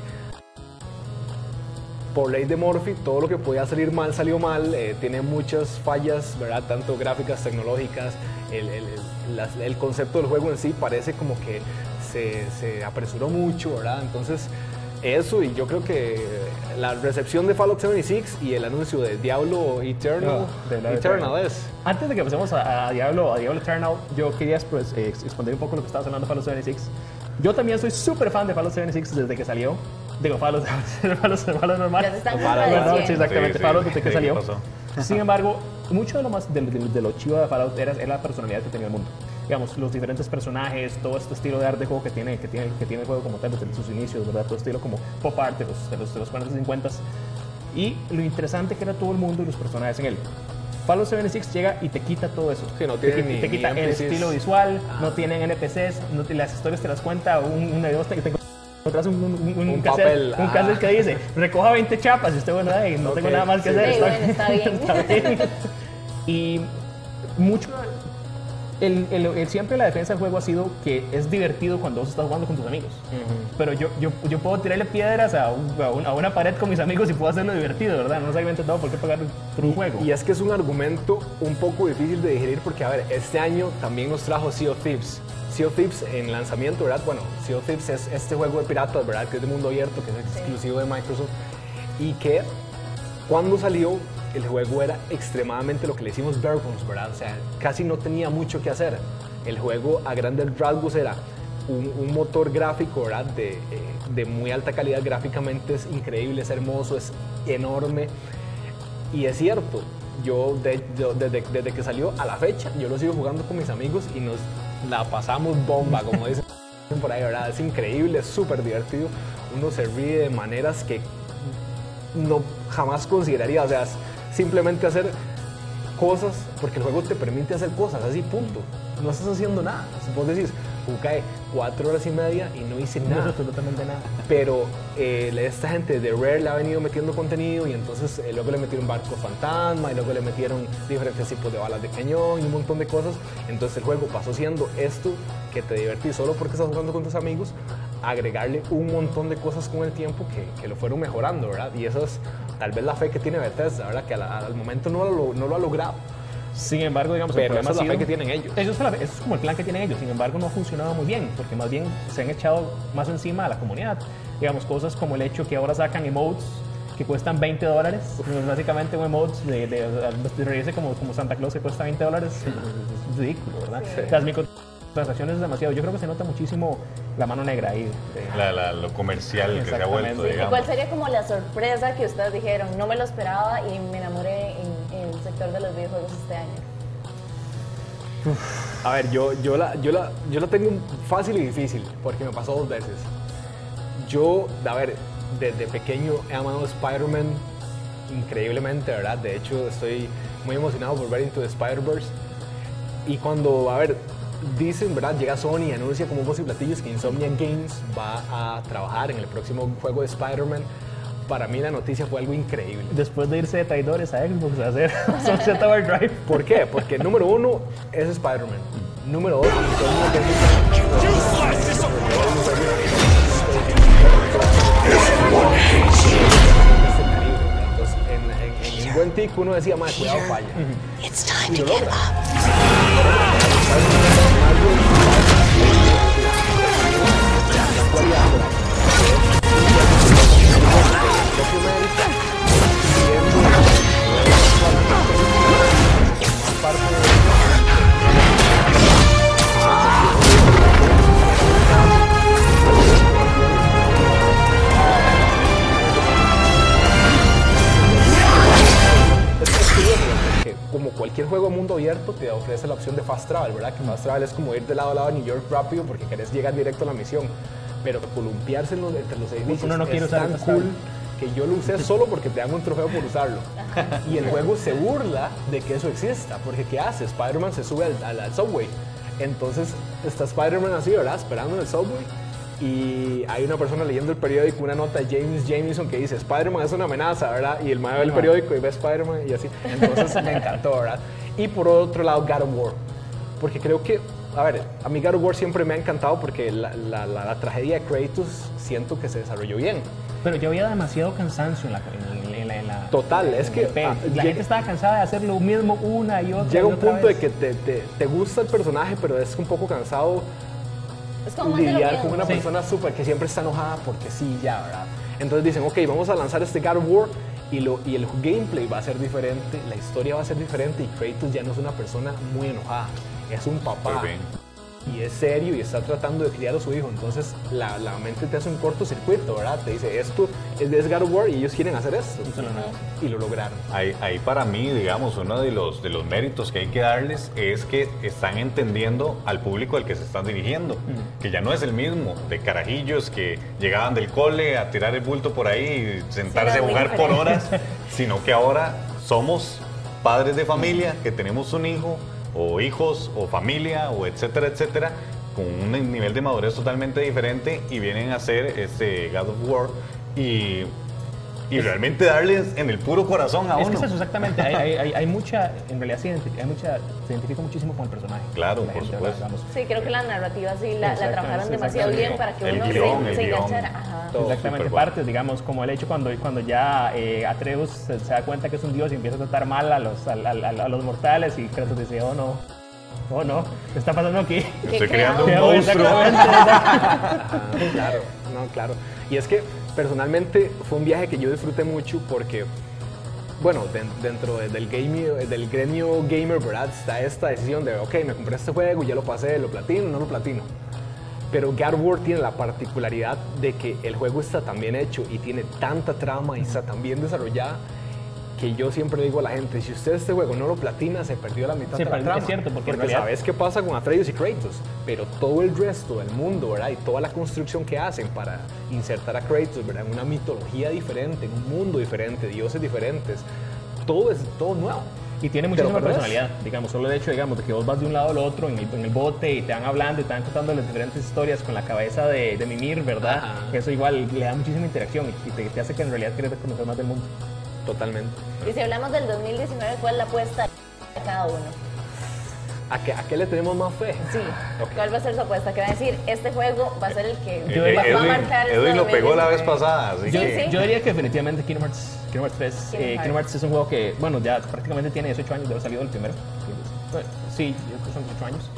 por ley de Murphy, todo lo que podía salir mal salió mal, eh, tiene muchas fallas, ¿verdad? Tanto gráficas, tecnológicas, el, el, el, concepto del juego en sí parece como que se, se, apresuró mucho, ¿verdad? Entonces, eso y yo creo que la recepción de Fallout 76 y el anuncio de Diablo Eternal, ah, Eternal es. Antes de que pasemos a, Diablo, a Diablo Eternal, yo quería pues, eh, expandir un poco lo que estabas hablando de Fallout 76. Yo también soy súper fan de Fallout 76 desde que salió. Digo, Fallout, (laughs) Fallout, Fallout normal. Ya están Fallout, sí, exactamente, Fallout desde que salió. Sin embargo, mucho de lo más de, de, lo chivo de Fallout era, era, la personalidad que tenía el mundo. Digamos, los diferentes personajes, todo este estilo de arte de juego que tiene, que tiene, que tiene el juego como tal desde sus inicios, ¿verdad? Todo estilo como pop art de los, de los, de los 40 y 50 y lo interesante que era todo el mundo y los personajes en él. Fallout 76 llega y te quita todo eso. no tiene te, te quita el estilo visual, no ah. tienen NPCs, no las historias te las cuenta un, una de dos, te, encontrás un, un, un, un papel, un ah. que dice, recoja 20 chapas y usted, bueno, no tengo nada más que hacer. está, (laughs) bien. está bien. (laughs) y mucho el, siempre la defensa del juego ha sido que es divertido cuando vos estás jugando con tus amigos. Pero yo, yo, yo, puedo tirarle piedras a, a, una pared con mis amigos y puedo hacerlo divertido, ¿verdad? No necesariamente todo por qué pagar por un juego. Y es que es un argumento un poco difícil de digerir porque, a ver, este año también nos trajo Sea of Thieves. Sea of Thieves en lanzamiento, ¿verdad? Bueno, Sea of Thieves es este juego de piratas, ¿verdad? Que es de mundo abierto, que es exclusivo de Microsoft. Y que cuando salió el juego era extremadamente lo que le hicimos bare ¿verdad? O sea, casi no tenía mucho que hacer. El juego a grandes rasgos era un, motor gráfico, ¿verdad? De, eh, de, muy alta calidad gráficamente, es increíble, es hermoso, es enorme. Y es cierto, yo desde, desde, que salió a la fecha, yo lo sigo jugando con mis amigos y nos la pasamos bomba, como dicen (laughs) por ahí, ¿verdad? Es increíble, es súper divertido. Uno se ríe de maneras que no jamás consideraría, o sea, simplemente hacer cosas, porque el juego te permite hacer cosas, así, punto. No estás haciendo nada. Vos decís, jugué cuatro horas y media y no hice nada. No, absolutamente nada. Pero eh, esta gente de Rare le ha venido metiendo contenido y entonces eh, luego le metieron barco fantasma y luego le metieron diferentes tipos de balas de cañón y un montón de cosas. Entonces el juego pasó siendo esto que te divertís solo porque estás jugando con tus amigos, agregarle un montón de cosas con el tiempo que, que lo fueron mejorando, ¿verdad? Y eso es tal vez la fe que tiene Bethesda, ¿verdad? Que al, momento no lo, no lo ha logrado. Sin embargo, digamos, Pero el problema es la fe que tienen ellos. Eso es, como el plan que tienen ellos. Sin embargo, no ha funcionado muy bien, porque más bien se han echado más encima a la comunidad. Digamos, cosas como el hecho que ahora sacan emotes que cuestan 20 dólares. Básicamente un emote de, de, como, como Santa Claus que cuesta 20 dólares. Es, ridículo, ¿verdad? Las microtransacciones es demasiado. Yo creo que se nota muchísimo la mano negra ahí. lo comercial que se ha vuelto, digamos. ¿Y cuál sería como la sorpresa que ustedes dijeron? No me lo esperaba y me enamoré en sector de los videojuegos este año? A ver, yo, yo, la, yo, la, yo la tengo fácil y difícil, porque me pasó dos veces. Yo, a ver, desde pequeño he amado Spider-Man increíblemente, ¿verdad? De hecho, estoy muy emocionado por ver Into the Spider-Verse. Y cuando, a ver, dicen, ¿verdad? Llega Sony y anuncia como un y platillos que Insomniac Games va a trabajar en el próximo juego de Spider-Man para mí la noticia fue algo increíble. Después de irse de traidores a Xbox a hacer (laughs) Sunset Overdrive. ¿Por qué? Porque número uno es Spider-Man. Número dos, en, en, un buen tic uno decía, más cuidado, falla. Y lo logra. Como cualquier juego mundo abierto te ofrece la opción de fast travel, ¿verdad? Que fast travel es como ir de lado a lado a New York rápido porque querés llegar directo a la misión. Pero columpiarse entre los edificios Uno no quiere es usar tan cool que yo lo usé solo porque te dan un trofeo por usarlo. Y el juego se burla de que eso exista, porque ¿qué hace? Spider-Man se sube al, al, subway. Entonces está Spider-Man así, ¿verdad? Esperando en el subway. Y hay una persona leyendo el periódico, una nota de James Jameson que dice, Spider-Man es una amenaza, ¿verdad? Y el man ve el periódico y ve Spider-Man y así. Entonces me encantó, ¿verdad? Y por otro lado, God of War. Porque creo que a ver, a mí God of War siempre me ha encantado porque la, la, la, tragedia de Kratos siento que se desarrolló bien. Pero yo había demasiado cansancio en la... En la, en la Total, es que... Ah, la gente estaba cansada de hacer lo mismo una y otra. Llega un punto de que te, te, te, gusta el personaje, pero es un poco cansado es como lidiar con una persona súper que siempre está enojada porque sí, ya, ¿verdad? Entonces dicen, ok, vamos a lanzar este God of War y, lo, y el gameplay va a ser diferente, la historia va a ser diferente y Kratos ya no es una persona muy enojada es un papá y es serio y está tratando de criar a su hijo. Entonces la, la mente te hace un cortocircuito, ¿verdad? Te dice, esto es de God of War y ellos quieren hacer esto. Y lo lograron. Ahí, ahí, para mí, digamos, uno de los, de los méritos que hay que darles es que están entendiendo al público al que se están dirigiendo. Que ya no es el mismo de carajillos que llegaban del cole a tirar el bulto por ahí y sentarse a jugar por horas, sino que ahora somos padres de familia, que tenemos un hijo o hijos o familia o etcétera, etcétera, con un nivel de madurez totalmente diferente y vienen a hacer este God of War y y realmente darles en el puro corazón a es uno. Que es eso, exactamente. Hay, hay, hay, mucha, en realidad se identifica, hay mucha, se identifica muchísimo con el personaje. Claro, por supuesto. Sí, sí, creo que la narrativa sí la, la trabajaron demasiado bien para que uno se, se enganchara. Exactamente, partes, digamos, como el hecho cuando, cuando ya eh, Atreus se, da cuenta que es un dios y empieza a tratar mal a los, a, a, a los mortales y Kratos dice, oh no, oh no, ¿qué está pasando aquí? Estoy creando un (laughs) monstruo. (laughs) claro, no, claro. Y es que personalmente fue un viaje que yo disfruté mucho porque, bueno, dentro del, game, del gremio gamer, ¿verdad? Está esta decisión de, ok, me compré este juego, ya lo pasé, lo platino, no lo platino. Pero God War tiene la particularidad de que el juego está tan bien hecho y tiene tanta trama y está tan bien desarrollada que yo siempre digo a la gente, si usted este juego no lo platina, se perdió la mitad de la trama. Es cierto, porque, porque sabes qué pasa con Atreus y Kratos, pero todo el resto del mundo, ¿verdad? Y toda la construcción que hacen para insertar a Kratos, ¿verdad? En una mitología diferente, en un mundo diferente, dioses diferentes, todo es todo nuevo. Y tiene muchísima personalidad, digamos, solo el hecho, digamos, de que vos vas de un lado al otro en el, bote y te van hablando y te van contando las diferentes historias con la cabeza de, de Mimir, ¿verdad? Eso igual le da muchísima interacción y te, te hace que en realidad quieras conocer más del mundo. Totalmente. Y si hablamos del 2019, ¿cuál es la apuesta de cada uno? ¿A qué, ¿A qué, le tenemos más fe? Sí. ¿Cuál va a ser su apuesta? ¿Qué va a decir? Este juego va a ser el que eh, va, Edwin, a marcar Edwin este lo pegó la vez pasada. Así yo, que... yo, diría que definitivamente Kingdom Hearts, Kingdom Hearts 3. Kingdom, eh, Kingdom Hearts es un juego que, bueno, ya prácticamente tiene 18 años de haber salido el primero. Sí, yo creo que son 18 años.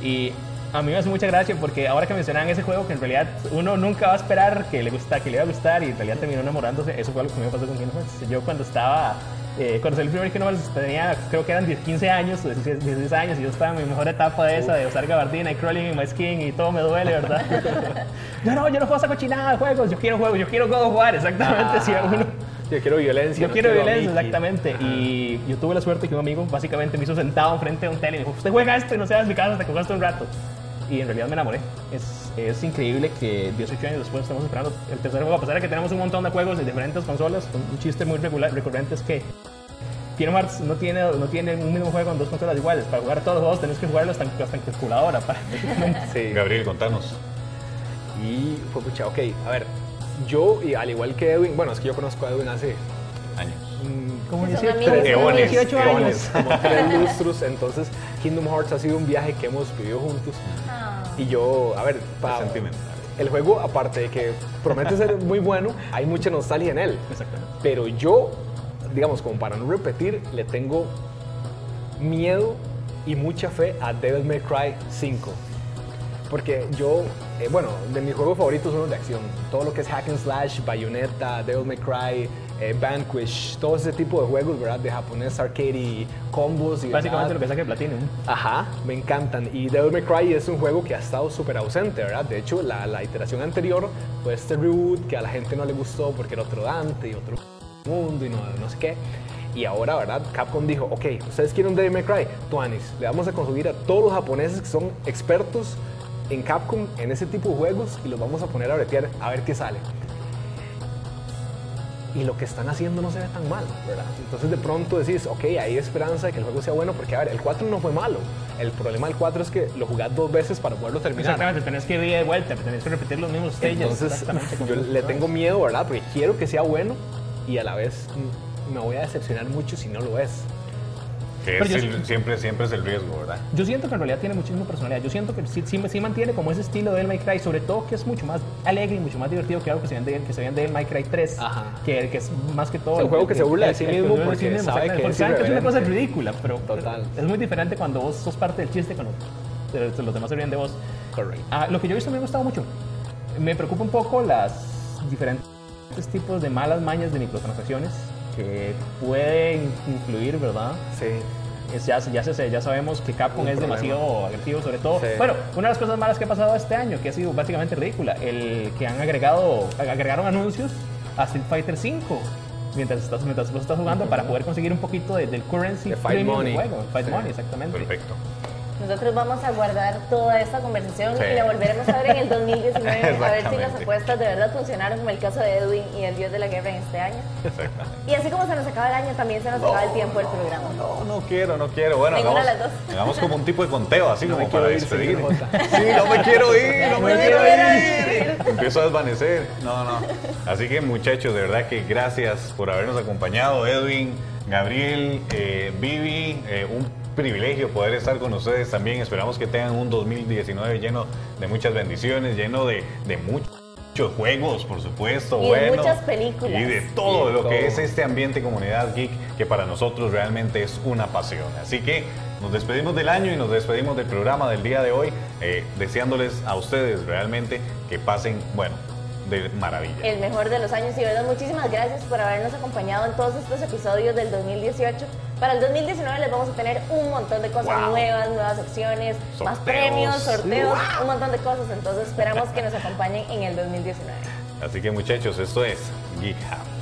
Y a mí me hace mucha gracia porque ahora que mencionan ese juego que en realidad uno nunca va a esperar que le gusta, que le va a gustar y en realidad terminó enamorándose, eso fue lo que me pasó con Kingdom Hearts. Yo cuando estaba eh, cuando salió el primer Kingdom Hearts tenía, creo que eran 10, 15 años, 16, años, y yo estaba en mi mejor etapa de esa, de usar gabardina y crawling en my skin y todo me duele, ¿verdad? (laughs) yo no, yo no juego esa cochinada de juegos, yo quiero juegos, yo quiero God of War, exactamente, si uno... Yo quiero violencia. Yo quiero, violencia, exactamente. Y yo tuve la suerte que un amigo básicamente me hizo sentado enfrente de un tele y me dijo, usted juega esto y no se va a mi casa hasta que jugaste un rato y en realidad me enamoré. Es, es increíble que 18 años después estamos esperando el tercer juego, a pesar de que tenemos un montón de juegos de diferentes consolas, un chiste muy regular, recurrente es que Kingdom Hearts no tiene, no tiene un mismo juego en dos consolas iguales. Para jugar todos los juegos tenés que jugarlos hasta, hasta en calculadora. Para... (laughs) sí. Gabriel, contanos. Y fue pucha, ok, a ver, yo, y al igual que Edwin, bueno, es que yo conozco a Edwin hace años. Como 18, eones, 18 años. Como tres lustros. Entonces, Kingdom Hearts ha sido un viaje que hemos vivido juntos. Y yo, a ver, para, el juego, aparte de que promete ser muy bueno, hay mucha nostalgia en él. Exactamente. Pero yo digamos, como para no repetir, le tengo miedo y mucha fe a Devil May Cry 5. Porque yo, eh, bueno, de mis juegos favoritos son los de acción. Todo lo que es Hack and Slash, Bayonetta, Devil May Cry, eh, Vanquish, todo ese tipo de juegos, ¿verdad? De japonés, arcade y combos. Y Básicamente lo que saque Platinum. Ajá, me encantan. Y Devil May Cry es un juego que ha estado súper ausente, ¿verdad? De hecho, la, la iteración anterior fue este reboot que a la gente no le gustó porque era otro Dante y otro mundo y no, no sé qué. Y ahora, ¿verdad? Capcom dijo, ok, ustedes quieren un Devil May Cry, Tuanis, le vamos a conseguir a todos los japoneses que son expertos en Capcom en ese tipo de juegos y los vamos a poner a bretear a ver qué sale. Y lo que están haciendo no se ve tan mal, ¿verdad? Entonces de pronto decís, ok, hay esperanza de que el juego sea bueno, porque a ver, el 4 no fue malo. El problema del 4 es que lo jugás dos veces para poderlo terminar. Exactamente, tenés que ir de vuelta, tenés que repetir los mismos stages. Entonces, yo le tengo miedo, ¿verdad? Porque quiero que sea bueno y a la vez me voy a decepcionar mucho si no lo es. Que siempre, siempre es el riesgo, ¿verdad? Yo siento que en realidad tiene muchísima personalidad. Yo siento que sí, sí, mantiene como ese estilo de El My Cry, sobre todo que es mucho más alegre y mucho más divertido que algo que se viene de, que se de My Cry 3, que, que, es más que todo... Es un juego que, se burla de sí mismo porque sabe que, es, que es una cosa ridícula, pero Total. es muy diferente cuando vos sos parte del chiste, cuando los demás se ríen de vos. Correcto. Ah, lo que yo he visto me ha gustado mucho. Me preocupa un poco las diferentes tipos de malas mañas de microtransacciones que pueden influir, ¿verdad? Sí. Es, ya, ya, ya sabemos que Capcom es demasiado agresivo, sobre todo. Bueno, una de las cosas malas que ha pasado este año, que ha sido básicamente ridícula, el que han agregado, agregaron anuncios a Street Fighter V mientras estás, mientras estás jugando para poder conseguir un poquito del currency de Fight Money. juego. Fight Money, exactamente. Perfecto. Nosotros vamos a guardar toda esta conversación y la volveremos a ver en el (laughs) 2019 a ver si las apuestas de verdad funcionaron como el caso de Edwin y el Dios de la Guerra en este año. Y así como se nos acaba el año, también se nos acaba el tiempo del programa. No, no quiero, no quiero. Bueno, hagamos, las dos. (laughs) hagamos como un tipo de conteo, así como para despedir. (laughs) Sí, no me quiero ir, no me quiero ir. Empiezo a desvanecer. No, no. Así que muchachos, de verdad que gracias por habernos acompañado, Edwin. Gabriel, eh, Vivi, eh, un privilegio poder estar con ustedes también. Esperamos que tengan un 2019 lleno de muchas bendiciones, lleno de, de muchos juegos, por supuesto. Y de muchas películas. Y de todo lo que es este ambiente comunidad geek, que para nosotros realmente es una pasión. Así que nos despedimos del año y nos despedimos del programa del día de hoy, eh, deseándoles a ustedes realmente que pasen, bueno, de maravilla. El mejor de los años y verdad, muchísimas gracias por habernos acompañado en todos estos episodios del 2018. Para el 2019 les vamos a tener un montón de cosas nuevas, nuevas secciones, más premios, sorteos, un montón de cosas. Entonces esperamos que nos acompañen en el 2019. Así que muchachos, esto es Geek House.